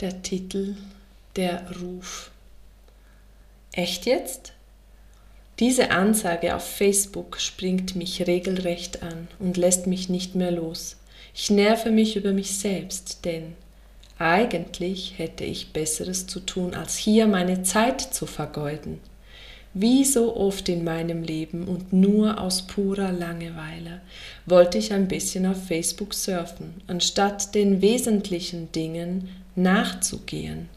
der Titel Der Ruf. Echt jetzt? Diese Ansage auf Facebook springt mich regelrecht an und lässt mich nicht mehr los. Ich nerve mich über mich selbst, denn eigentlich hätte ich Besseres zu tun, als hier meine Zeit zu vergeuden. Wie so oft in meinem Leben und nur aus purer Langeweile wollte ich ein bisschen auf Facebook surfen, anstatt den wesentlichen Dingen nachzugehen.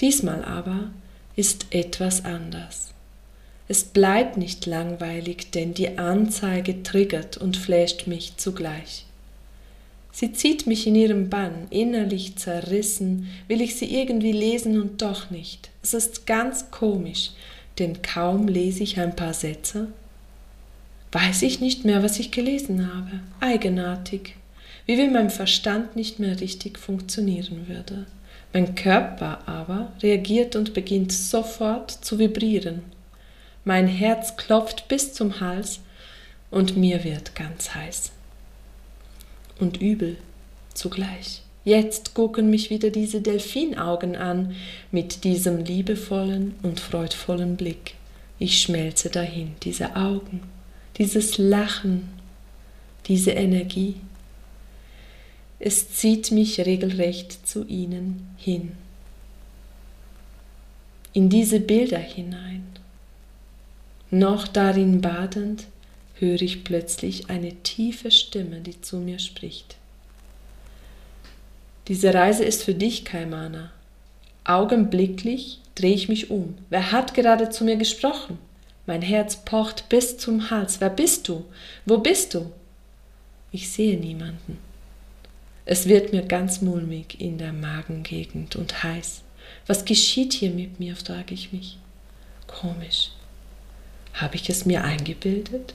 Diesmal aber ist etwas anders. Es bleibt nicht langweilig, denn die Anzeige triggert und flasht mich zugleich. Sie zieht mich in ihrem Bann, innerlich zerrissen, will ich sie irgendwie lesen und doch nicht. Es ist ganz komisch, denn kaum lese ich ein paar Sätze, weiß ich nicht mehr, was ich gelesen habe. Eigenartig wie wenn mein Verstand nicht mehr richtig funktionieren würde. Mein Körper aber reagiert und beginnt sofort zu vibrieren. Mein Herz klopft bis zum Hals und mir wird ganz heiß. Und übel zugleich. Jetzt gucken mich wieder diese Delfinaugen an mit diesem liebevollen und freudvollen Blick. Ich schmelze dahin, diese Augen, dieses Lachen, diese Energie. Es zieht mich regelrecht zu ihnen hin. In diese Bilder hinein. Noch darin badend, höre ich plötzlich eine tiefe Stimme, die zu mir spricht. Diese Reise ist für dich, Kaimana. Augenblicklich drehe ich mich um. Wer hat gerade zu mir gesprochen? Mein Herz pocht bis zum Hals. Wer bist du? Wo bist du? Ich sehe niemanden. Es wird mir ganz mulmig in der Magengegend und heiß. Was geschieht hier mit mir, frage ich mich. Komisch. Habe ich es mir eingebildet?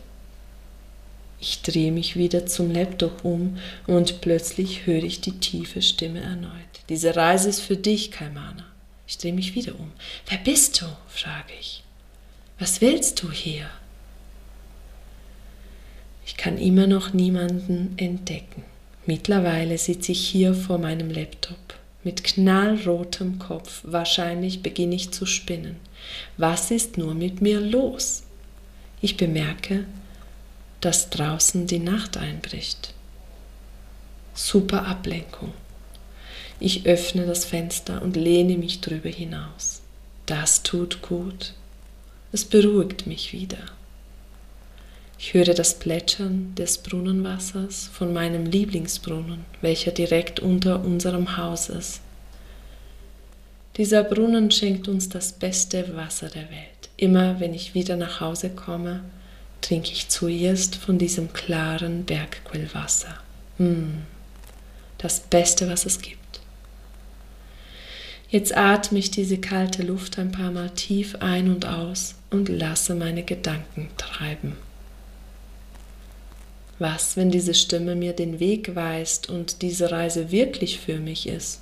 Ich drehe mich wieder zum Laptop um und plötzlich höre ich die tiefe Stimme erneut. Diese Reise ist für dich, Kaimana. Ich drehe mich wieder um. Wer bist du? frage ich. Was willst du hier? Ich kann immer noch niemanden entdecken. Mittlerweile sitze ich hier vor meinem Laptop mit knallrotem Kopf. Wahrscheinlich beginne ich zu spinnen. Was ist nur mit mir los? Ich bemerke, dass draußen die Nacht einbricht. Super Ablenkung. Ich öffne das Fenster und lehne mich drüber hinaus. Das tut gut. Es beruhigt mich wieder. Ich höre das Plätschern des Brunnenwassers von meinem Lieblingsbrunnen, welcher direkt unter unserem Haus ist. Dieser Brunnen schenkt uns das beste Wasser der Welt. Immer wenn ich wieder nach Hause komme, trinke ich zuerst von diesem klaren Bergquellwasser. Mm, das Beste, was es gibt. Jetzt atme ich diese kalte Luft ein paar Mal tief ein und aus und lasse meine Gedanken treiben. Was, wenn diese Stimme mir den Weg weist und diese Reise wirklich für mich ist?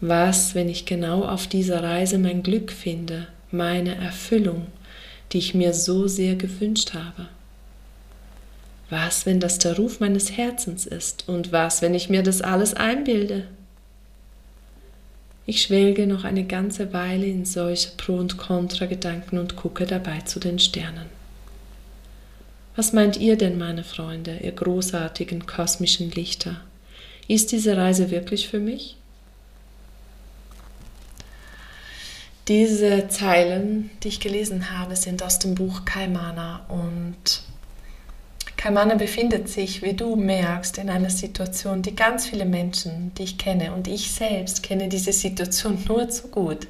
Was, wenn ich genau auf dieser Reise mein Glück finde, meine Erfüllung, die ich mir so sehr gewünscht habe? Was, wenn das der Ruf meines Herzens ist? Und was, wenn ich mir das alles einbilde? Ich schwelge noch eine ganze Weile in solche Pro- und Kontra-Gedanken und gucke dabei zu den Sternen. Was meint ihr denn, meine Freunde, ihr großartigen kosmischen Lichter? Ist diese Reise wirklich für mich? Diese Zeilen, die ich gelesen habe, sind aus dem Buch Kaimana und Kaimana befindet sich, wie du merkst, in einer Situation, die ganz viele Menschen, die ich kenne und ich selbst kenne diese Situation nur zu gut,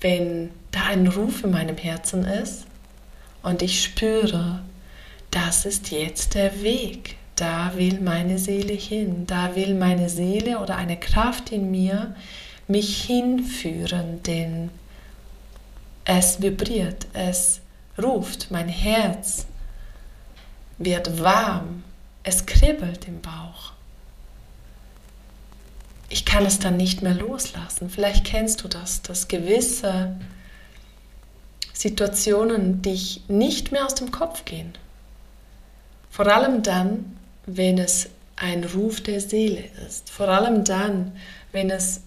wenn da ein Ruf in meinem Herzen ist und ich spüre, das ist jetzt der Weg. da will meine Seele hin, da will meine Seele oder eine Kraft in mir mich hinführen, denn es vibriert, es ruft, mein Herz wird warm, es kribbelt im Bauch. Ich kann es dann nicht mehr loslassen. Vielleicht kennst du das, dass gewisse Situationen dich nicht mehr aus dem Kopf gehen. Vor allem dann, wenn es ein Ruf der Seele ist. Vor allem dann, wenn es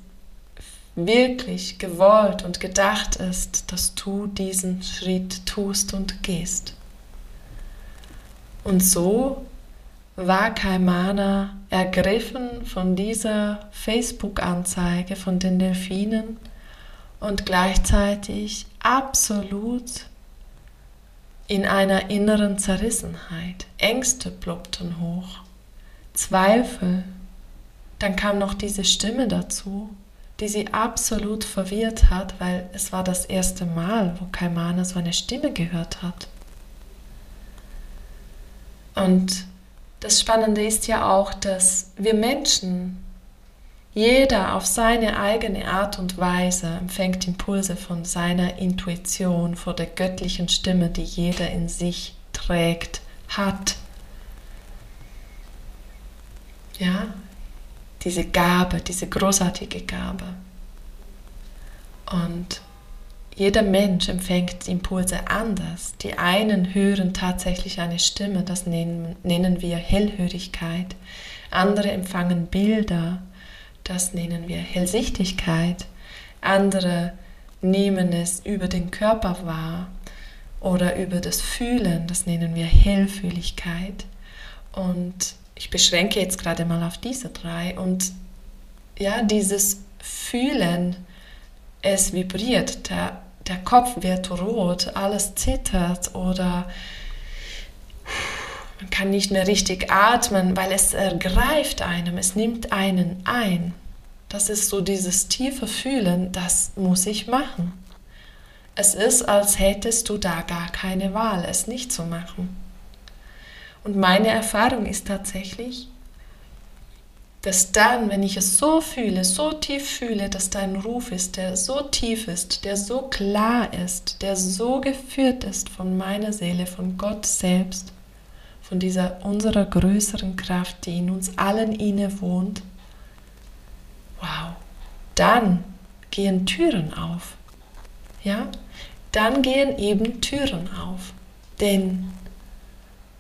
wirklich gewollt und gedacht ist, dass du diesen Schritt tust und gehst. Und so war Kaimana ergriffen von dieser Facebook-Anzeige von den Delfinen und gleichzeitig absolut in einer inneren Zerrissenheit. Ängste ploppten hoch, Zweifel. Dann kam noch diese Stimme dazu, die sie absolut verwirrt hat, weil es war das erste Mal, wo Kaimana so eine Stimme gehört hat. Und das Spannende ist ja auch, dass wir Menschen, jeder auf seine eigene Art und Weise empfängt Impulse von seiner Intuition, von der göttlichen Stimme, die jeder in sich trägt, hat. Ja, diese Gabe, diese großartige Gabe. Und jeder Mensch empfängt Impulse anders. Die einen hören tatsächlich eine Stimme, das nennen, nennen wir Hellhörigkeit. Andere empfangen Bilder, das nennen wir Hellsichtigkeit. Andere nehmen es über den Körper wahr oder über das Fühlen, das nennen wir Hellfühligkeit. Und ich beschränke jetzt gerade mal auf diese drei. Und ja, dieses Fühlen, es vibriert, der, der Kopf wird rot, alles zittert oder man kann nicht mehr richtig atmen, weil es ergreift einem, es nimmt einen ein. Das ist so dieses tiefe Fühlen, das muss ich machen. Es ist, als hättest du da gar keine Wahl, es nicht zu machen. Und meine Erfahrung ist tatsächlich, dass dann, wenn ich es so fühle, so tief fühle, dass dein Ruf ist, der so tief ist, der so klar ist, der so geführt ist von meiner Seele, von Gott selbst, von dieser unserer größeren Kraft, die in uns allen inne wohnt, wow, dann gehen Türen auf. Ja? Dann gehen eben Türen auf. Denn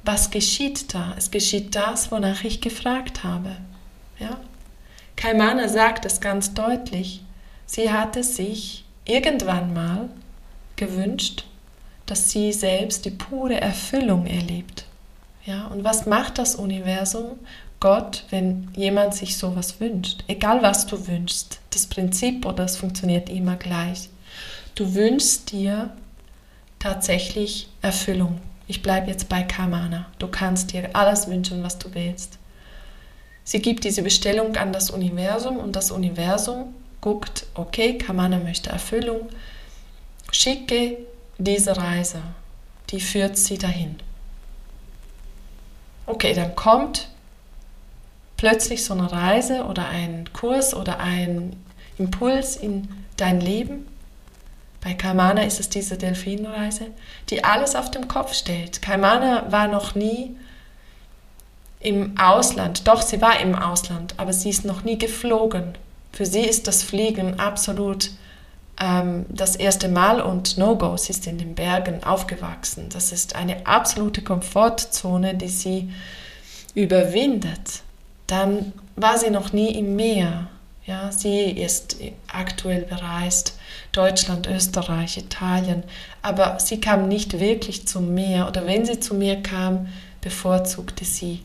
was geschieht da? Es geschieht das, wonach ich gefragt habe. Ja? Kaimana sagt es ganz deutlich. Sie hatte sich irgendwann mal gewünscht, dass sie selbst die pure Erfüllung erlebt. Ja, und was macht das Universum, Gott, wenn jemand sich sowas wünscht? Egal was du wünschst, das Prinzip oder es funktioniert immer gleich. Du wünschst dir tatsächlich Erfüllung. Ich bleibe jetzt bei Kamana. Du kannst dir alles wünschen, was du willst. Sie gibt diese Bestellung an das Universum und das Universum guckt, okay, Kamana möchte Erfüllung, schicke diese Reise, die führt sie dahin. Okay, dann kommt plötzlich so eine Reise oder ein Kurs oder ein Impuls in dein Leben bei Kaimana ist es diese Delfinreise, die alles auf den Kopf stellt. Kaimana war noch nie im Ausland, doch sie war im Ausland, aber sie ist noch nie geflogen. Für sie ist das Fliegen absolut ähm, das erste Mal und No-Go. Sie ist in den Bergen aufgewachsen. Das ist eine absolute Komfortzone, die sie überwindet. Dann war sie noch nie im Meer. Ja, sie ist aktuell bereist Deutschland, Österreich, Italien, aber sie kam nicht wirklich zum Meer oder wenn sie zu mir kam, bevorzugte sie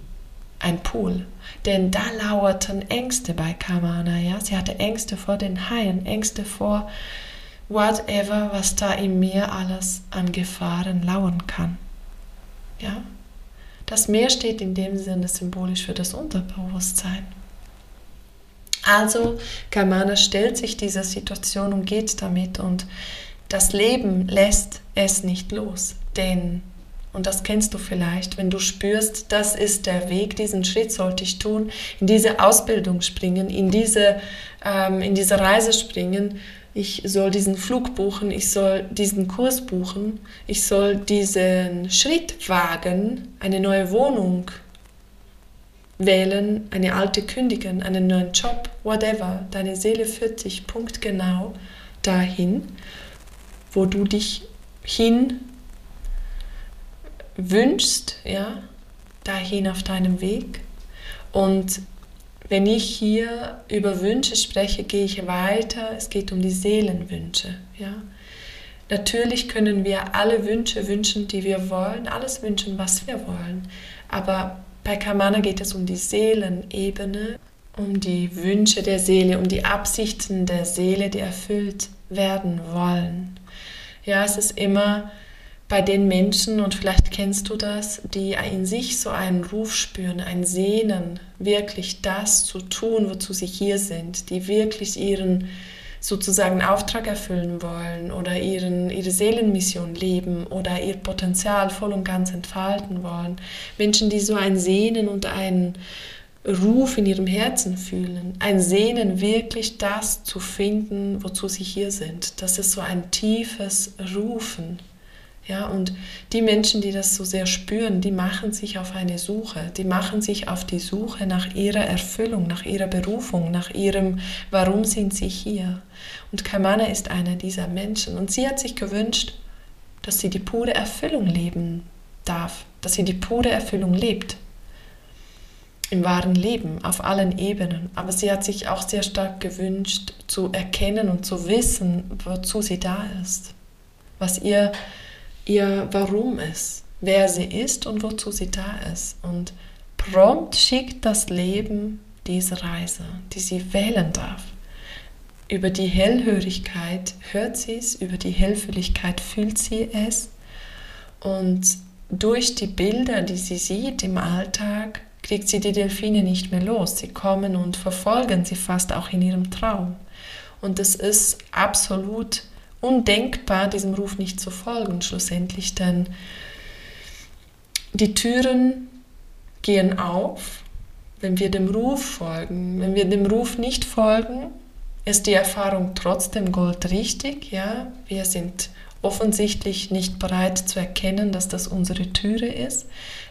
ein Pool. Denn da lauerten Ängste bei Kamana, ja. Sie hatte Ängste vor den Haien, Ängste vor whatever, was da im Meer alles an Gefahren lauern kann. Ja. Das Meer steht in dem Sinne symbolisch für das Unterbewusstsein. Also Kamana stellt sich dieser Situation und geht damit und das Leben lässt es nicht los, denn Und das kennst du vielleicht, wenn du spürst, das ist der Weg, diesen Schritt sollte ich tun, in diese Ausbildung springen, in diese, ähm, in diese Reise springen. Ich soll diesen Flug buchen, ich soll diesen Kurs buchen, ich soll diesen Schritt wagen, eine neue Wohnung wählen, eine alte kündigen, einen neuen Job, whatever. Deine Seele führt dich punktgenau dahin, wo du dich hin wünschst, ja, dahin auf deinem Weg. Und wenn ich hier über Wünsche spreche, gehe ich weiter. Es geht um die Seelenwünsche, ja. Natürlich können wir alle Wünsche wünschen, die wir wollen, alles wünschen, was wir wollen. Aber bei Kamana geht es um die Seelenebene, um die Wünsche der Seele, um die Absichten der Seele, die erfüllt werden wollen. Ja, es ist immer bei den Menschen, und vielleicht kennst du das, die in sich so einen Ruf spüren, ein Sehnen, wirklich das zu tun, wozu sie hier sind, die wirklich ihren sozusagen Auftrag erfüllen wollen oder ihren, ihre Seelenmission leben oder ihr Potenzial voll und ganz entfalten wollen. Menschen, die so ein Sehnen und einen Ruf in ihrem Herzen fühlen, ein Sehnen wirklich das zu finden, wozu sie hier sind. Das ist so ein tiefes Rufen. Ja, und die Menschen, die das so sehr spüren, die machen sich auf eine Suche, die machen sich auf die Suche nach ihrer Erfüllung, nach ihrer Berufung, nach ihrem, warum sind sie hier? Und Kamana ist einer dieser Menschen und sie hat sich gewünscht, dass sie die pure Erfüllung leben darf, dass sie die pure Erfüllung lebt. Im wahren Leben, auf allen Ebenen. Aber sie hat sich auch sehr stark gewünscht, zu erkennen und zu wissen, wozu sie da ist. Was ihr ihr Warum ist, wer sie ist und wozu sie da ist. Und prompt schickt das Leben diese Reise, die sie wählen darf. Über die Hellhörigkeit hört sie es, über die Hellfühligkeit fühlt sie es. Und durch die Bilder, die sie sieht im Alltag, kriegt sie die Delfine nicht mehr los. Sie kommen und verfolgen sie fast auch in ihrem Traum. Und es ist absolut undenkbar, diesem Ruf nicht zu folgen, schlussendlich, denn die Türen gehen auf, wenn wir dem Ruf folgen. Wenn wir dem Ruf nicht folgen, ist die Erfahrung trotzdem goldrichtig. Ja? Wir sind offensichtlich nicht bereit zu erkennen, dass das unsere Türe ist.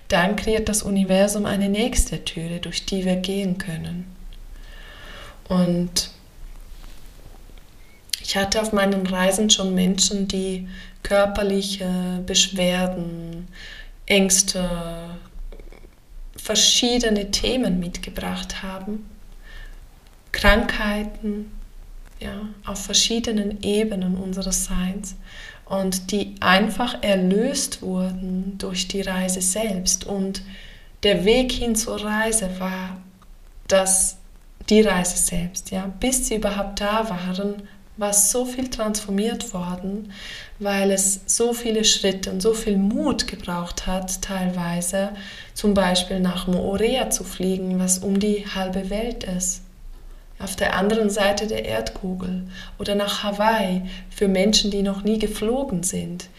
Dann kreiert das Universum eine nächste Türe, durch die wir gehen können. Und ich hatte auf meinen Reisen schon Menschen, die körperliche Beschwerden, Ängste, verschiedene Themen mitgebracht haben, Krankheiten, ja, auf verschiedenen Ebenen unseres Seins und die einfach erlöst wurden durch die Reise selbst. Und der Weg hin zur Reise war das, die Reise selbst. Ja. Bis sie überhaupt da waren, war so viel transformiert worden, weil es so viele Schritte und so viel Mut gebraucht hat, teilweise zum Beispiel nach Moorea zu fliegen, was um die halbe Welt ist, auf der anderen Seite der Erdkugel oder nach Hawaii für Menschen, die noch nie geflogen sind,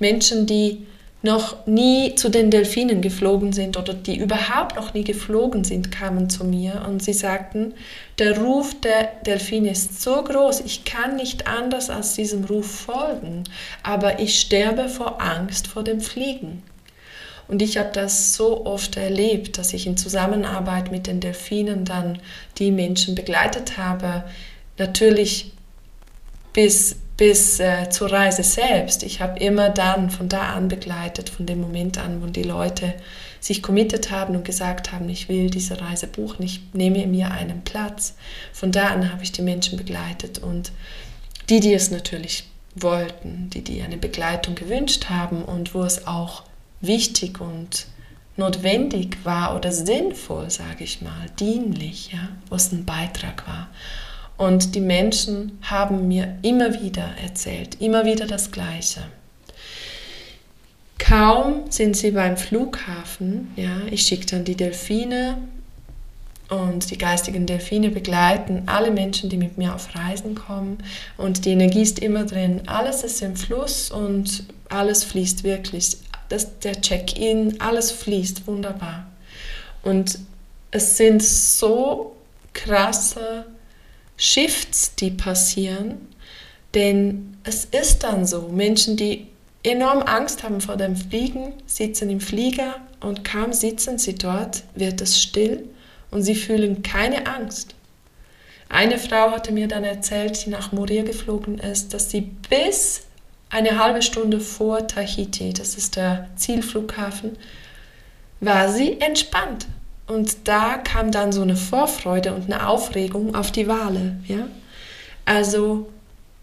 Menschen, die noch nie zu den Delfinen geflogen sind oder die überhaupt noch nie geflogen sind, kamen zu mir und sie sagten, der Ruf der Delfine ist so groß, ich kann nicht anders als diesem Ruf folgen, aber ich sterbe vor Angst vor dem Fliegen. Und ich habe das so oft erlebt, dass ich in Zusammenarbeit mit den Delfinen dann die Menschen begleitet habe. Natürlich bis bis äh, zur Reise selbst. Ich habe immer dann von da an begleitet, von dem Moment an, wo die Leute sich committed haben und gesagt haben, ich will diese Reise buchen, ich nehme mir einen Platz. Von da an habe ich die Menschen begleitet und die, die es natürlich wollten, die, die eine Begleitung gewünscht haben und wo es auch wichtig und notwendig war oder sinnvoll, sage ich mal, dienlich, ja, wo es ein Beitrag war. Und die Menschen haben mir immer wieder erzählt, immer wieder das Gleiche. Kaum sind sie beim Flughafen, ja, ich schicke dann die Delfine und die geistigen Delfine begleiten alle Menschen, die mit mir auf Reisen kommen und die Energie ist immer drin. Alles ist im Fluss und alles fließt wirklich das, der Check-in, alles fließt wunderbar. Und es sind so krasse Shifts, die passieren, denn es ist dann so, Menschen, die enorm Angst haben vor dem Fliegen, sitzen im Flieger und kaum sitzen sie dort, wird es still und sie fühlen keine Angst. Eine Frau hatte mir dann erzählt, die nach Moria geflogen ist, dass sie bis eine halbe Stunde vor Tahiti, das ist der Zielflughafen, war sie entspannt. Und da kam dann so eine Vorfreude und eine Aufregung auf die Wale. Ja? Also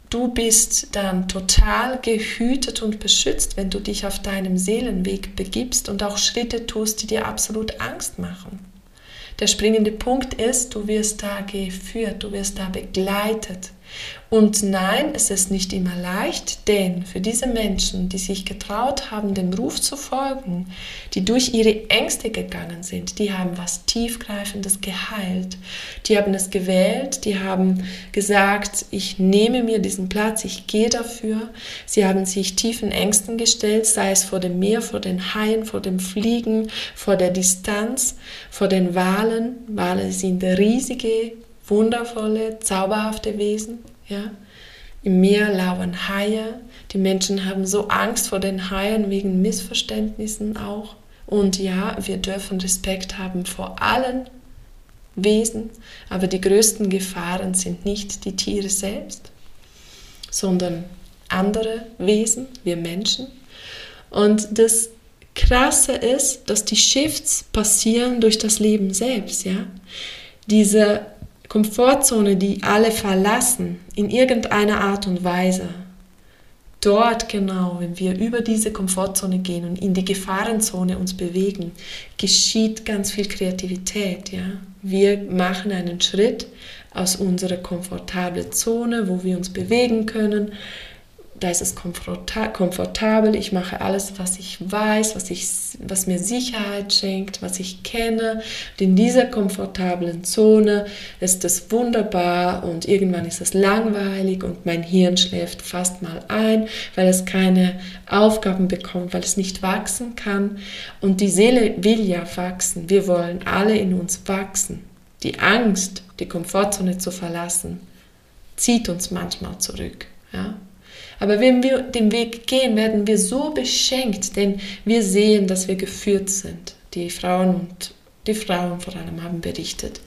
du bist dann total gehütet und beschützt, wenn du dich auf deinem Seelenweg begibst und auch Schritte tust, die dir absolut Angst machen. Der springende Punkt ist, du wirst da geführt, du wirst da begleitet. Und nein, es ist nicht immer leicht, denn für diese Menschen, die sich getraut haben, dem Ruf zu folgen, die durch ihre Ängste gegangen sind, die haben was tiefgreifendes geheilt. Die haben es gewählt, die haben gesagt, ich nehme mir diesen Platz, ich gehe dafür. Sie haben sich tiefen Ängsten gestellt, sei es vor dem Meer, vor den Haien, vor dem Fliegen, vor der Distanz, vor den Walen. Wale sind riesige wundervolle, zauberhafte Wesen. Ja? Im Meer lauern Haie. Die Menschen haben so Angst vor den Haien wegen Missverständnissen auch. Und ja, wir dürfen Respekt haben vor allen Wesen, aber die größten Gefahren sind nicht die Tiere selbst, sondern andere Wesen, wir Menschen. Und das Krasse ist, dass die Shifts passieren durch das Leben selbst, ja. Diese Komfortzone, die alle verlassen, in irgendeiner Art und Weise. Dort genau, wenn wir über diese Komfortzone gehen und in die Gefahrenzone uns bewegen, geschieht ganz viel Kreativität. Ja? Wir machen einen Schritt aus unserer komfortablen Zone, wo wir uns bewegen können, da ist es komfortabel, ich mache alles, was ich weiß, was, ich, was mir Sicherheit schenkt, was ich kenne. Und in dieser komfortablen Zone ist es wunderbar und irgendwann ist es langweilig und mein Hirn schläft fast mal ein, weil es keine Aufgaben bekommt, weil es nicht wachsen kann. Und die Seele will ja wachsen. Wir wollen alle in uns wachsen. Die Angst, die Komfortzone zu verlassen, zieht uns manchmal zurück. Ja? Aber wenn wir den Weg gehen, werden wir so beschenkt, denn wir sehen, dass wir geführt sind. Die Frauen und die Frauen vor allem haben berichtet.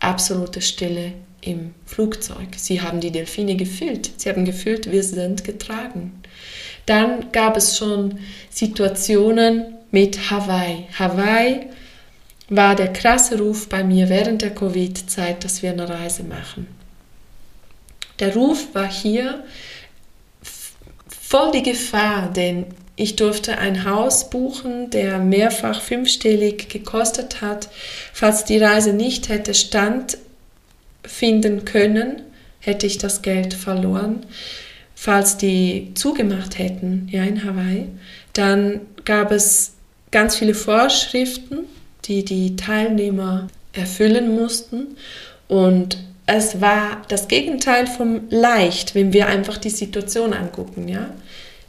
Absolute Stille im Flugzeug. Sie haben die Delfine gefühlt. Sie haben gefühlt, wir sind getragen. Dann gab es schon Situationen mit Hawaii. Hawaii war der krasse Ruf bei mir während der Covid-Zeit, dass wir eine Reise machen. Der Ruf war hier, voll die Gefahr, denn ich durfte ein Haus buchen, der mehrfach fünfstellig gekostet hat. Falls die Reise nicht hätte stattfinden können, hätte ich das Geld verloren. Falls die zugemacht hätten, ja, in Hawaii, dann gab es ganz viele Vorschriften, die die Teilnehmer erfüllen mussten. Und es war das Gegenteil vom leicht, wenn wir einfach die Situation angucken, ja.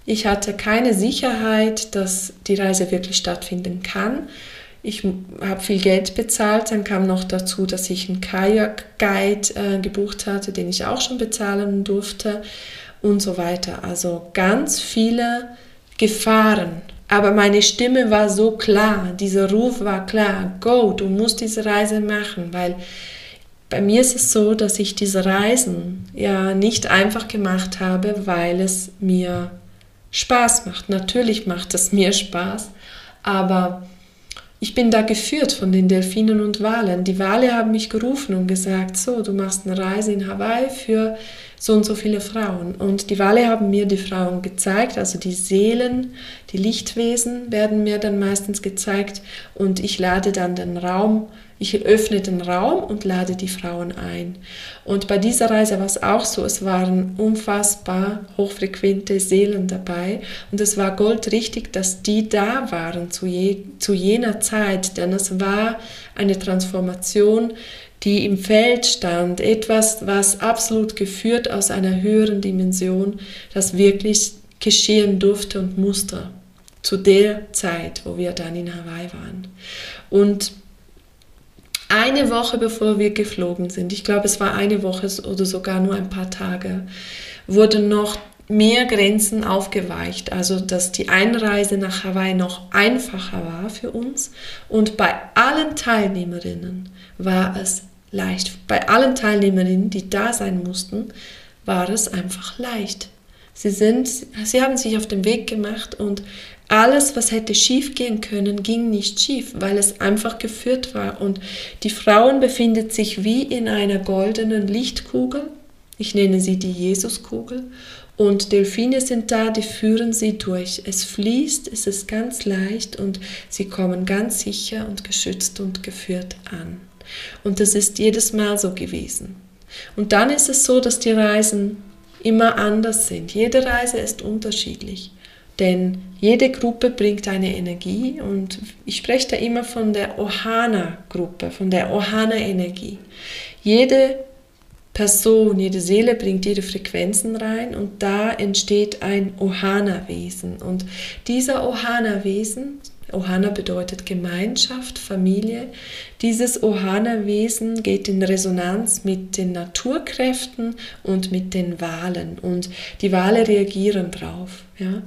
Ich hatte keine Sicherheit, dass die Reise wirklich stattfinden kann. Ich habe viel Geld bezahlt, dann kam noch dazu, dass ich einen Kajak-Guide äh, gebucht hatte, den ich auch schon bezahlen durfte und so weiter. Also ganz viele Gefahren. Aber meine Stimme war so klar, dieser Ruf war klar, go, du musst diese Reise machen, weil bei mir ist es so, dass ich diese Reisen ja nicht einfach gemacht habe, weil es mir Spaß macht. Natürlich macht es mir Spaß, aber ich bin da geführt von den Delfinen und Walen. Die Wale haben mich gerufen und gesagt, so, du machst eine Reise in Hawaii für so und so viele Frauen. Und die Wale haben mir die Frauen gezeigt, also die Seelen, die Lichtwesen werden mir dann meistens gezeigt und ich lade dann den Raum ich öffne den Raum und lade die Frauen ein. Und bei dieser Reise war es auch so, es waren unfassbar hochfrequente Seelen dabei und es war goldrichtig, dass die da waren zu, je, zu jener Zeit, denn es war eine Transformation, die im Feld stand, etwas, was absolut geführt aus einer höheren Dimension, das wirklich geschehen durfte und musste. zu der Zeit, wo wir dann in Hawaii waren. Und eine Woche bevor wir geflogen sind, ich glaube es war eine Woche oder sogar nur ein paar Tage, wurden noch mehr Grenzen aufgeweicht, also dass die Einreise nach Hawaii noch einfacher war für uns und bei allen Teilnehmerinnen war es leicht. Bei allen Teilnehmerinnen, die da sein mussten, war es einfach leicht. Sie, sind, sie haben sich auf den Weg gemacht und alles, was hätte schief gehen können, ging nicht schief, weil es einfach geführt war. Und die Frauen befinden sich wie in einer goldenen Lichtkugel. Ich nenne sie die Jesuskugel. Und Delfine sind da, die führen sie durch. Es fließt, es ist ganz leicht und sie kommen ganz sicher und geschützt und geführt an. Und das ist jedes Mal so gewesen. Und dann ist es so, dass die Reisen immer anders sind. Jede Reise ist unterschiedlich. Denn jede Gruppe bringt eine Energie und ich spreche da immer von der Ohana-Gruppe, von der Ohana-Energie. Jede Person, jede Seele bringt ihre Frequenzen rein und da entsteht ein Ohana-Wesen. Und dieser Ohana-Wesen, Ohana bedeutet Gemeinschaft, Familie. Dieses Ohana-Wesen geht in Resonanz mit den Naturkräften und mit den Walen. Und die Wale reagieren drauf. Ja.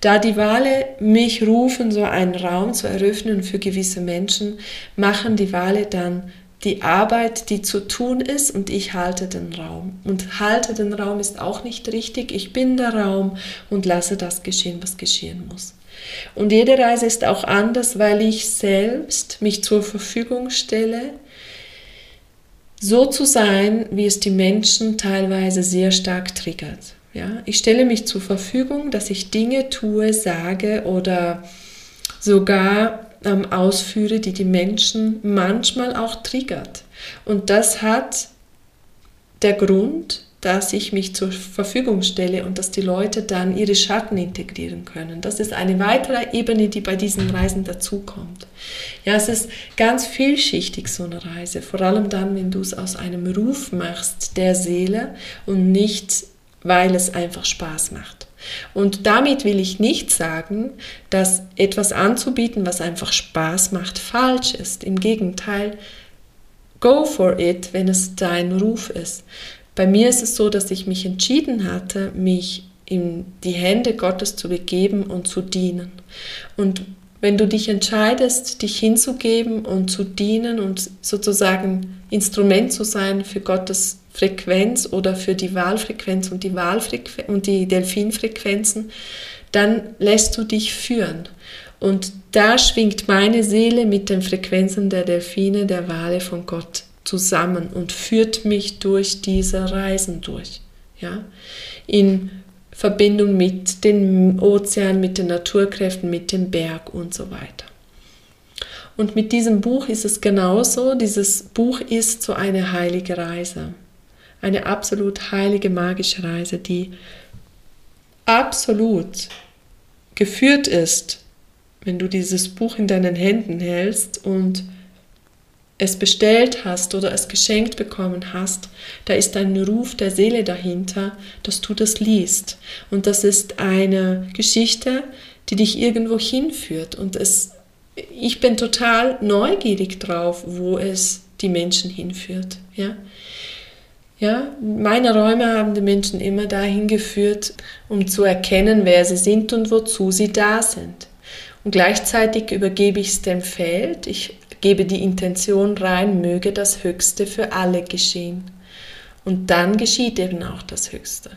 Da die Wale mich rufen, so einen Raum zu eröffnen für gewisse Menschen, machen die Wale dann die Arbeit, die zu tun ist und ich halte den Raum. Und halte den Raum ist auch nicht richtig. Ich bin der Raum und lasse das geschehen, was geschehen muss. Und jede Reise ist auch anders, weil ich selbst mich zur Verfügung stelle, so zu sein, wie es die Menschen teilweise sehr stark triggert. Ja, ich stelle mich zur Verfügung, dass ich Dinge tue, sage oder sogar ähm, ausführe, die die Menschen manchmal auch triggert. Und das hat der Grund, dass ich mich zur Verfügung stelle und dass die Leute dann ihre Schatten integrieren können. Das ist eine weitere Ebene, die bei diesen Reisen dazukommt. Ja, es ist ganz vielschichtig so eine Reise, vor allem dann, wenn du es aus einem Ruf machst der Seele und nicht, weil es einfach Spaß macht. Und damit will ich nicht sagen, dass etwas anzubieten, was einfach Spaß macht, falsch ist. Im Gegenteil, go for it, wenn es dein Ruf ist. Bei mir ist es so, dass ich mich entschieden hatte, mich in die Hände Gottes zu begeben und zu dienen. Und wenn du dich entscheidest, dich hinzugeben und zu dienen und sozusagen Instrument zu sein für Gottes Frequenz oder für die Wahlfrequenz und die, Wahlfrequenz und die Delfinfrequenzen, dann lässt du dich führen. Und da schwingt meine Seele mit den Frequenzen der Delfine, der Wale von Gott zusammen und führt mich durch diese Reisen durch. Ja? In Verbindung mit dem Ozean, mit den Naturkräften, mit dem Berg und so weiter. Und mit diesem Buch ist es genauso. Dieses Buch ist so eine heilige Reise eine absolut heilige magische Reise, die absolut geführt ist, wenn du dieses Buch in deinen Händen hältst und es bestellt hast oder es geschenkt bekommen hast, da ist ein Ruf der Seele dahinter, dass du das liest. Und das ist eine Geschichte, die dich irgendwo hinführt. Und es, ich bin total neugierig drauf, wo es die Menschen hinführt. Ja? Ja, meine Räume haben die Menschen immer dahin geführt, um zu erkennen, wer sie sind und wozu sie da sind. Und gleichzeitig übergebe ich es dem Feld, ich gebe die Intention rein, möge das Höchste für alle geschehen. Und dann geschieht eben auch das Höchste.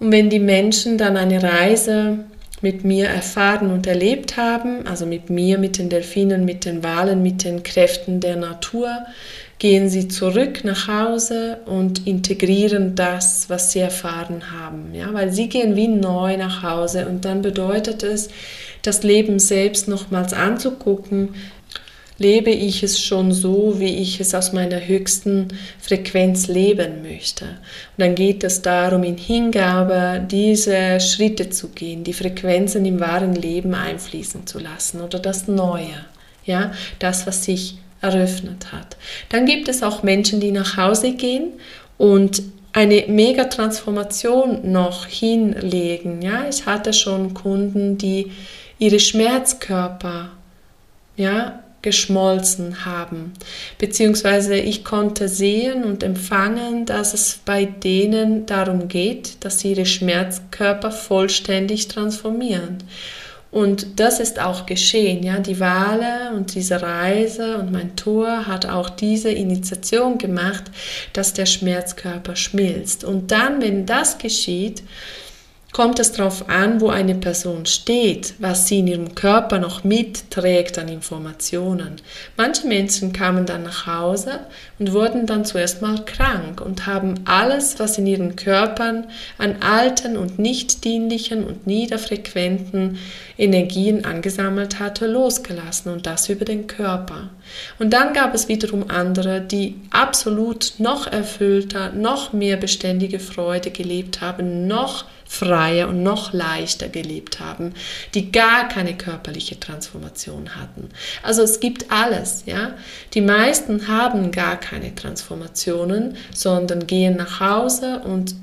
Und wenn die Menschen dann eine Reise mit mir erfahren und erlebt haben, also mit mir, mit den Delfinen, mit den Walen, mit den Kräften der Natur, gehen sie zurück nach Hause und integrieren das, was sie erfahren haben. Ja, weil sie gehen wie neu nach Hause und dann bedeutet es, das Leben selbst nochmals anzugucken, lebe ich es schon so, wie ich es aus meiner höchsten Frequenz leben möchte. Und dann geht es darum, in Hingabe diese Schritte zu gehen, die Frequenzen im wahren Leben einfließen zu lassen oder das Neue, ja, das, was sich eröffnet hat. Dann gibt es auch Menschen, die nach Hause gehen und eine Mega-Transformation noch hinlegen. Ja, ich hatte schon Kunden, die ihre Schmerzkörper ja, geschmolzen haben. Beziehungsweise ich konnte sehen und empfangen, dass es bei denen darum geht, dass sie ihre Schmerzkörper vollständig transformieren. Und das ist auch geschehen. Ja? Die Wale und diese Reise und mein Tor hat auch diese Initiation gemacht, dass der Schmerzkörper schmilzt. Und dann, wenn das geschieht, kommt es darauf an, wo eine Person steht, was sie in ihrem Körper noch mitträgt an Informationen. Manche Menschen kamen dann nach Hause und wurden dann zuerst mal krank und haben alles, was in ihren Körpern an alten und nicht dienlichen und niederfrequenten Energien angesammelt hatte, losgelassen und das über den Körper. Und dann gab es wiederum andere, die absolut noch erfüllter, noch mehr beständige Freude gelebt haben, noch freier und noch leichter gelebt haben, die gar keine körperliche Transformation hatten. Also es gibt alles, ja. Die meisten haben gar keine Transformationen, sondern gehen nach Hause und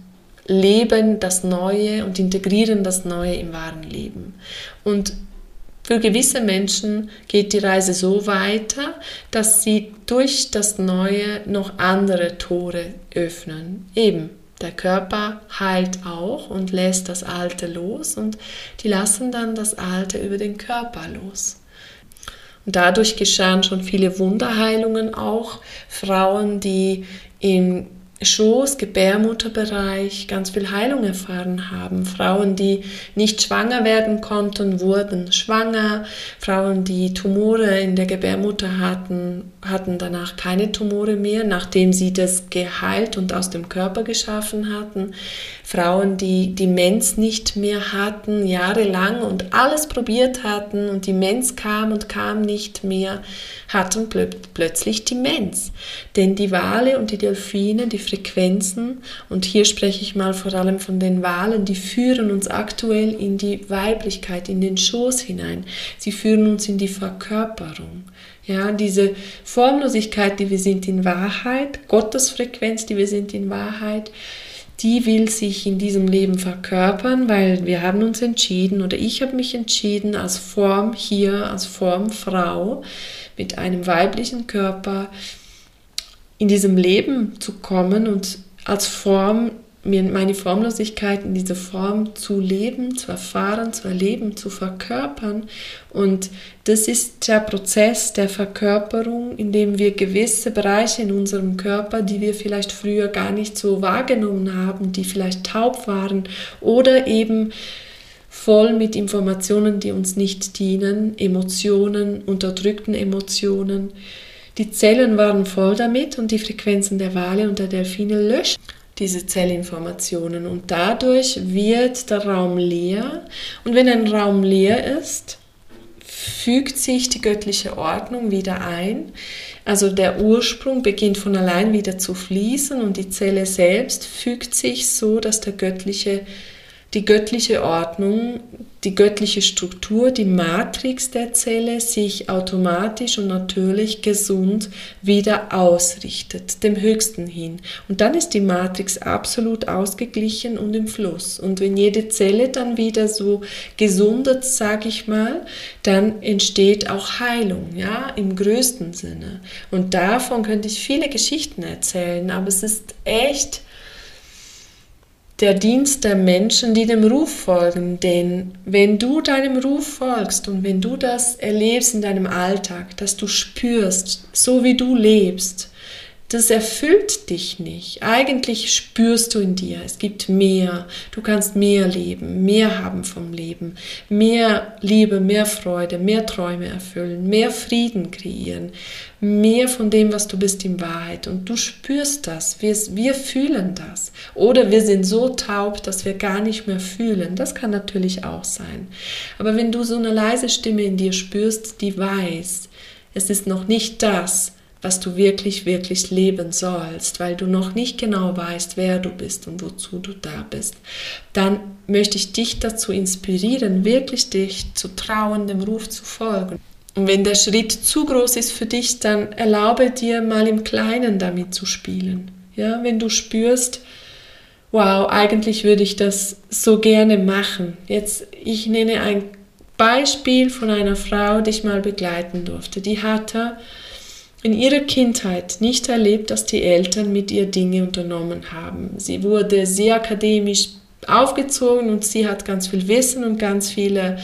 leben das Neue und integrieren das Neue im wahren Leben. Und für gewisse Menschen geht die Reise so weiter, dass sie durch das Neue noch andere Tore öffnen. Eben der Körper heilt auch und lässt das Alte los und die lassen dann das Alte über den Körper los. Und dadurch geschahen schon viele Wunderheilungen auch. Frauen, die im Schoß, Gebärmutterbereich ganz viel Heilung erfahren haben. Frauen, die nicht schwanger werden konnten, wurden schwanger. Frauen, die Tumore in der Gebärmutter hatten, hatten danach keine Tumore mehr, nachdem sie das geheilt und aus dem Körper geschaffen hatten. Frauen, die die Mens nicht mehr hatten, jahrelang und alles probiert hatten und die Mens kam und kam nicht mehr, hatten plö plötzlich die Mens. Denn die Wale und die Delfine, die Frequenzen, und hier spreche ich mal vor allem von den Walen, die führen uns aktuell in die Weiblichkeit, in den Schoß hinein. Sie führen uns in die Verkörperung. Ja, diese Formlosigkeit, die wir sind in Wahrheit, Gottesfrequenz, die wir sind in Wahrheit, die will sich in diesem Leben verkörpern, weil wir haben uns entschieden oder ich habe mich entschieden, als Form hier, als Form Frau mit einem weiblichen Körper in diesem Leben zu kommen und als Form mir meine Formlosigkeit in dieser Form zu leben, zu erfahren, zu erleben, zu verkörpern. Und das ist der Prozess der Verkörperung, in dem wir gewisse Bereiche in unserem Körper, die wir vielleicht früher gar nicht so wahrgenommen haben, die vielleicht taub waren oder eben voll mit Informationen, die uns nicht dienen, Emotionen, unterdrückten Emotionen. Die Zellen waren voll damit und die Frequenzen der Wale und der Delfine löschen diese Zellinformationen und dadurch wird der Raum leer und wenn ein Raum leer ist, fügt sich die göttliche Ordnung wieder ein. Also der Ursprung beginnt von allein wieder zu fließen und die Zelle selbst fügt sich so, dass der göttliche die göttliche Ordnung, die göttliche Struktur, die Matrix der Zelle sich automatisch und natürlich gesund wieder ausrichtet, dem Höchsten hin. Und dann ist die Matrix absolut ausgeglichen und im Fluss. Und wenn jede Zelle dann wieder so gesundet, sage ich mal, dann entsteht auch Heilung, ja, im größten Sinne. Und davon könnte ich viele Geschichten erzählen, aber es ist echt der Dienst der Menschen, die dem Ruf folgen. Denn wenn du deinem Ruf folgst und wenn du das erlebst in deinem Alltag, dass du spürst, so wie du lebst, das erfüllt dich nicht. Eigentlich spürst du in dir, es gibt mehr. Du kannst mehr leben, mehr haben vom Leben, mehr Liebe, mehr Freude, mehr Träume erfüllen, mehr Frieden kreieren, mehr von dem, was du bist in Wahrheit. Und du spürst das, wir, wir fühlen das. Oder wir sind so taub, dass wir gar nicht mehr fühlen. Das kann natürlich auch sein. Aber wenn du so eine leise Stimme in dir spürst, die weiß, es ist noch nicht das, was du wirklich, wirklich leben sollst, weil du noch nicht genau weißt, wer du bist und wozu du da bist, dann möchte ich dich dazu inspirieren, wirklich dich zu trauen, dem Ruf zu folgen. Und wenn der Schritt zu groß ist für dich, dann erlaube dir mal im Kleinen damit zu spielen. Ja, wenn du spürst, wow, eigentlich würde ich das so gerne machen. Jetzt, ich nenne ein Beispiel von einer Frau, die ich mal begleiten durfte. Die hatte in ihrer Kindheit nicht erlebt, dass die Eltern mit ihr Dinge unternommen haben. Sie wurde sehr akademisch aufgezogen und sie hat ganz viel Wissen und ganz viele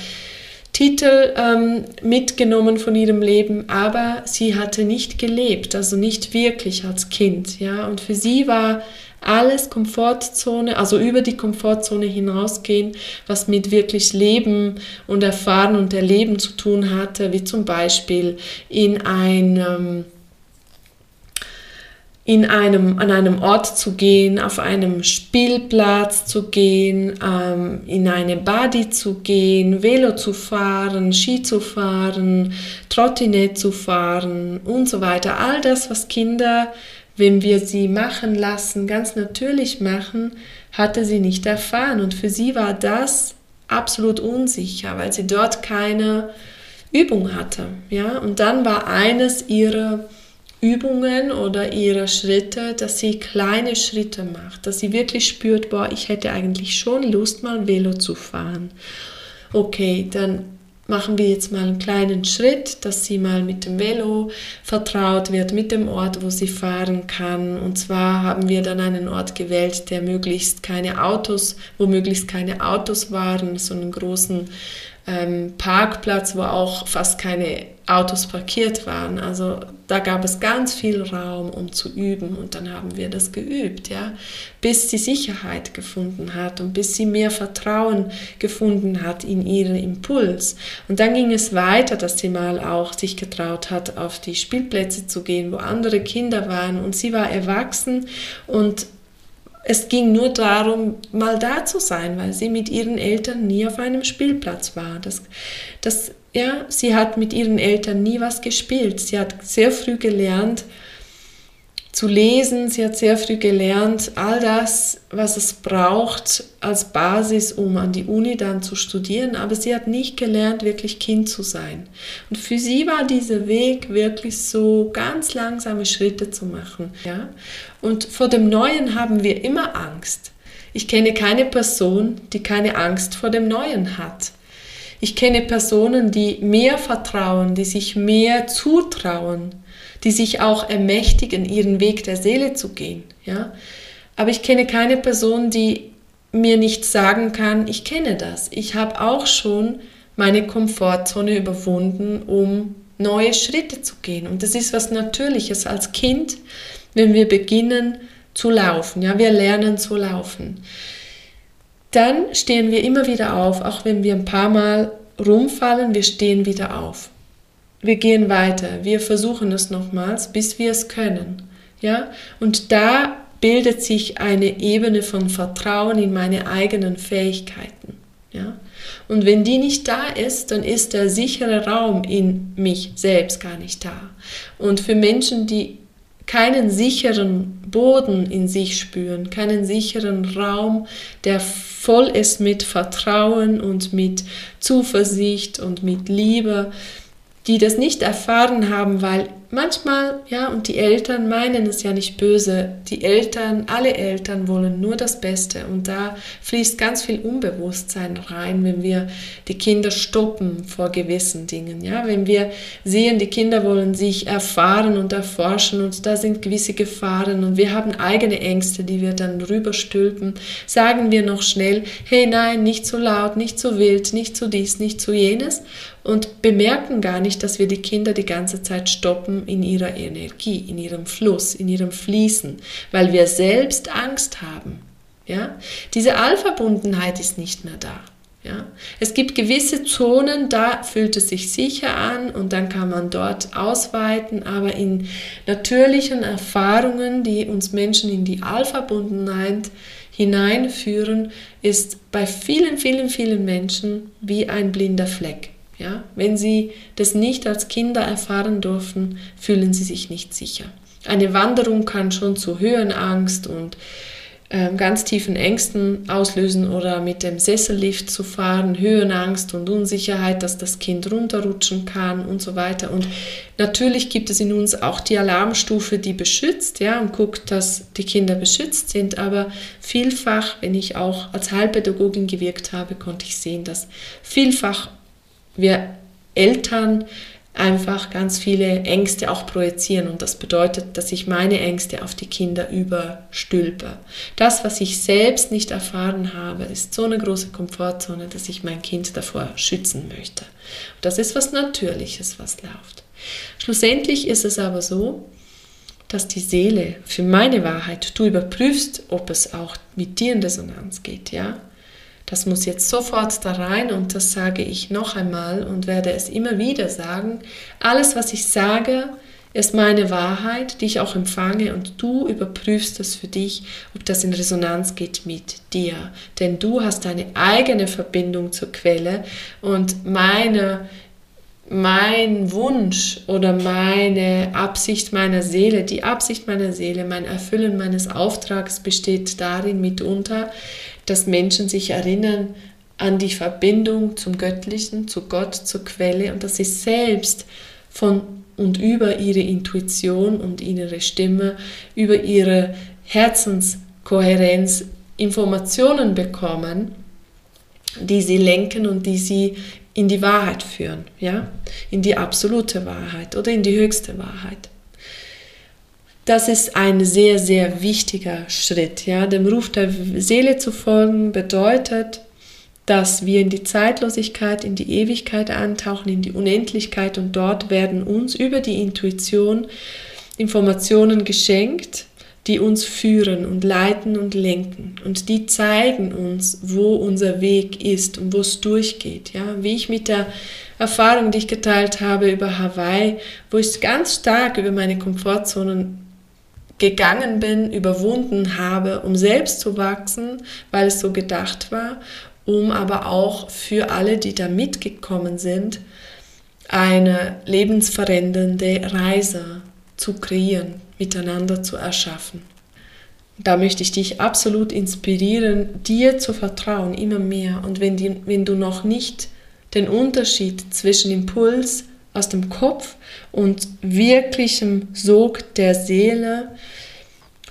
Titel ähm, mitgenommen von ihrem Leben, aber sie hatte nicht gelebt, also nicht wirklich als Kind, ja. Und für sie war alles Komfortzone, also über die Komfortzone hinausgehen, was mit wirklich Leben und Erfahren und Erleben zu tun hatte, wie zum Beispiel in einem in einem, an einem Ort zu gehen, auf einem Spielplatz zu gehen, ähm, in eine Body zu gehen, Velo zu fahren, Ski zu fahren, Trottinett zu fahren und so weiter. All das, was Kinder, wenn wir sie machen lassen, ganz natürlich machen, hatte sie nicht erfahren. Und für sie war das absolut unsicher, weil sie dort keine Übung hatte. Ja? Und dann war eines ihrer Übungen oder ihre Schritte, dass sie kleine Schritte macht, dass sie wirklich spürt, boah, ich hätte eigentlich schon Lust, mal Velo zu fahren. Okay, dann machen wir jetzt mal einen kleinen Schritt, dass sie mal mit dem Velo vertraut wird, mit dem Ort, wo sie fahren kann. Und zwar haben wir dann einen Ort gewählt, der möglichst keine Autos, wo möglichst keine Autos waren, so einen großen ähm, Parkplatz, wo auch fast keine Autos parkiert waren. Also da gab es ganz viel Raum, um zu üben und dann haben wir das geübt, ja, bis sie Sicherheit gefunden hat und bis sie mehr Vertrauen gefunden hat in ihren Impuls. Und dann ging es weiter, dass sie mal auch sich getraut hat, auf die Spielplätze zu gehen, wo andere Kinder waren und sie war erwachsen und es ging nur darum, mal da zu sein, weil sie mit ihren Eltern nie auf einem Spielplatz war. Das, das, ja, sie hat mit ihren Eltern nie was gespielt. Sie hat sehr früh gelernt, zu lesen. Sie hat sehr früh gelernt, all das, was es braucht als Basis, um an die Uni dann zu studieren. Aber sie hat nicht gelernt, wirklich Kind zu sein. Und für sie war dieser Weg wirklich so ganz langsame Schritte zu machen. Ja? Und vor dem Neuen haben wir immer Angst. Ich kenne keine Person, die keine Angst vor dem Neuen hat. Ich kenne Personen, die mehr vertrauen, die sich mehr zutrauen, die sich auch ermächtigen, ihren Weg der Seele zu gehen. Ja? Aber ich kenne keine Person, die mir nicht sagen kann, ich kenne das. Ich habe auch schon meine Komfortzone überwunden, um neue Schritte zu gehen. Und das ist was Natürliches als Kind, wenn wir beginnen zu laufen. Ja, wir lernen zu laufen. Dann stehen wir immer wieder auf, auch wenn wir ein paar Mal rumfallen, wir stehen wieder auf wir gehen weiter, wir versuchen es nochmals, bis wir es können. Ja? Und da bildet sich eine Ebene von Vertrauen in meine eigenen Fähigkeiten. Ja? Und wenn die nicht da ist, dann ist der sichere Raum in mich selbst gar nicht da. Und für Menschen, die keinen sicheren Boden in sich spüren, keinen sicheren Raum, der voll ist mit Vertrauen und mit Zuversicht und mit Liebe, die das nicht erfahren haben, weil manchmal, ja, und die Eltern meinen es ja nicht böse. Die Eltern, alle Eltern wollen nur das Beste. Und da fließt ganz viel Unbewusstsein rein, wenn wir die Kinder stoppen vor gewissen Dingen. Ja, wenn wir sehen, die Kinder wollen sich erfahren und erforschen und da sind gewisse Gefahren und wir haben eigene Ängste, die wir dann rüberstülpen, sagen wir noch schnell, hey nein, nicht so laut, nicht so wild, nicht so dies, nicht so jenes und bemerken gar nicht, dass wir die Kinder die ganze Zeit stoppen in ihrer Energie, in ihrem Fluss, in ihrem Fließen, weil wir selbst Angst haben. Ja? Diese Allverbundenheit ist nicht mehr da. Ja? Es gibt gewisse Zonen, da fühlt es sich sicher an und dann kann man dort ausweiten, aber in natürlichen Erfahrungen, die uns Menschen in die Allverbundenheit hineinführen, ist bei vielen, vielen, vielen Menschen wie ein blinder Fleck. Ja? Wenn sie das nicht als Kinder erfahren durften, fühlen sie sich nicht sicher. Eine Wanderung kann schon zu Höhenangst und ähm, ganz tiefen Ängsten auslösen oder mit dem Sessellift zu fahren, Höhenangst und Unsicherheit, dass das Kind runterrutschen kann und so weiter. Und natürlich gibt es in uns auch die Alarmstufe, die beschützt, ja, und guckt, dass die Kinder beschützt sind. Aber vielfach, wenn ich auch als Heilpädagogin gewirkt habe, konnte ich sehen, dass vielfach wir Eltern einfach ganz viele Ängste auch projizieren und das bedeutet, dass ich meine Ängste auf die Kinder überstülpe. Das, was ich selbst nicht erfahren habe, ist so eine große Komfortzone, dass ich mein Kind davor schützen möchte. Und das ist was Natürliches, was läuft. Schlussendlich ist es aber so, dass die Seele für meine Wahrheit, du überprüfst, ob es auch mit dir in Resonanz geht, ja? Das muss jetzt sofort da rein und das sage ich noch einmal und werde es immer wieder sagen. Alles, was ich sage, ist meine Wahrheit, die ich auch empfange und du überprüfst es für dich, ob das in Resonanz geht mit dir. Denn du hast deine eigene Verbindung zur Quelle und meine mein Wunsch oder meine Absicht meiner Seele, die Absicht meiner Seele, mein Erfüllen meines Auftrags besteht darin mitunter, dass Menschen sich erinnern an die Verbindung zum Göttlichen, zu Gott, zur Quelle und dass sie selbst von und über ihre Intuition und innere Stimme, über ihre Herzenskohärenz Informationen bekommen, die sie lenken und die sie in die Wahrheit führen, ja, in die absolute Wahrheit oder in die höchste Wahrheit. Das ist ein sehr, sehr wichtiger Schritt. Ja? Dem Ruf der Seele zu folgen bedeutet, dass wir in die Zeitlosigkeit, in die Ewigkeit eintauchen, in die Unendlichkeit und dort werden uns über die Intuition Informationen geschenkt, die uns führen und leiten und lenken und die zeigen uns, wo unser Weg ist und wo es durchgeht. Ja, wie ich mit der Erfahrung, die ich geteilt habe über Hawaii, wo ich ganz stark über meine Komfortzonen gegangen bin, überwunden habe, um selbst zu wachsen, weil es so gedacht war, um aber auch für alle, die da mitgekommen sind, eine lebensverändernde Reise zu kreieren, miteinander zu erschaffen. Da möchte ich dich absolut inspirieren, dir zu vertrauen, immer mehr. Und wenn, die, wenn du noch nicht den Unterschied zwischen Impuls aus dem Kopf und wirklichem Sog der Seele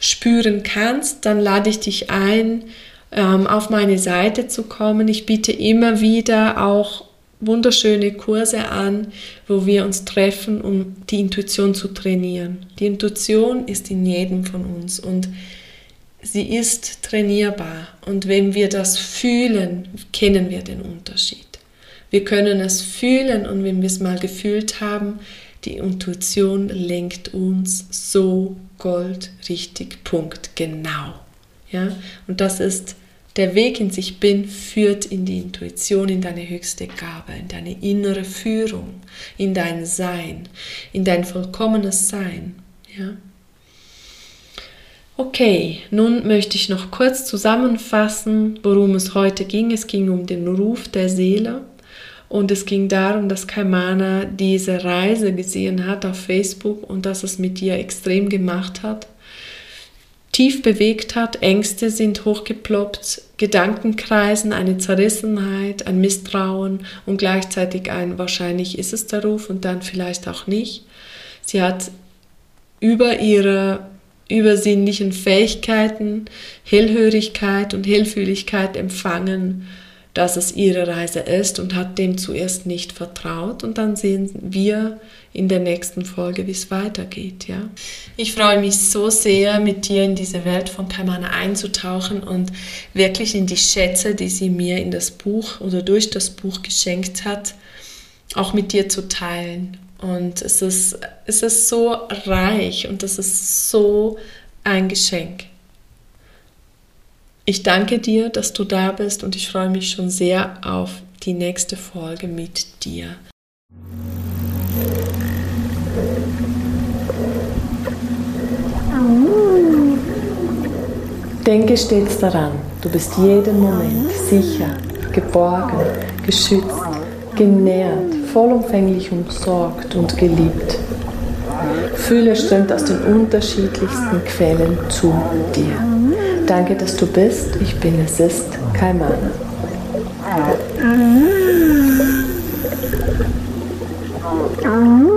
spüren kannst, dann lade ich dich ein, ähm, auf meine Seite zu kommen. Ich biete immer wieder auch wunderschöne Kurse an, wo wir uns treffen, um die Intuition zu trainieren. Die Intuition ist in jedem von uns und sie ist trainierbar. Und wenn wir das fühlen, kennen wir den Unterschied. Wir können es fühlen und wenn wir es mal gefühlt haben, die Intuition lenkt uns so goldrichtig, Punkt, genau. Ja? Und das ist der Weg in sich bin, führt in die Intuition, in deine höchste Gabe, in deine innere Führung, in dein Sein, in dein vollkommenes Sein. Ja? Okay, nun möchte ich noch kurz zusammenfassen, worum es heute ging. Es ging um den Ruf der Seele. Und es ging darum, dass Kaimana diese Reise gesehen hat auf Facebook und dass es mit ihr extrem gemacht hat, tief bewegt hat, Ängste sind hochgeploppt, Gedankenkreisen, eine Zerrissenheit, ein Misstrauen und gleichzeitig ein wahrscheinlich ist es der Ruf und dann vielleicht auch nicht. Sie hat über ihre übersinnlichen Fähigkeiten, Hellhörigkeit und Hellfühligkeit empfangen dass es ihre Reise ist und hat dem zuerst nicht vertraut. Und dann sehen wir in der nächsten Folge, wie es weitergeht. Ja? Ich freue mich so sehr, mit dir in diese Welt von Permana einzutauchen und wirklich in die Schätze, die sie mir in das Buch oder durch das Buch geschenkt hat, auch mit dir zu teilen. Und es ist, es ist so reich und es ist so ein Geschenk. Ich danke dir, dass du da bist und ich freue mich schon sehr auf die nächste Folge mit dir. Denke stets daran, du bist jeden Moment sicher, geborgen, geschützt, genährt, vollumfänglich umsorgt und geliebt. Fühle strömt aus den unterschiedlichsten Quellen zu dir. Danke, dass du bist. Ich bin, es ist Kaimana. Mm-hmm.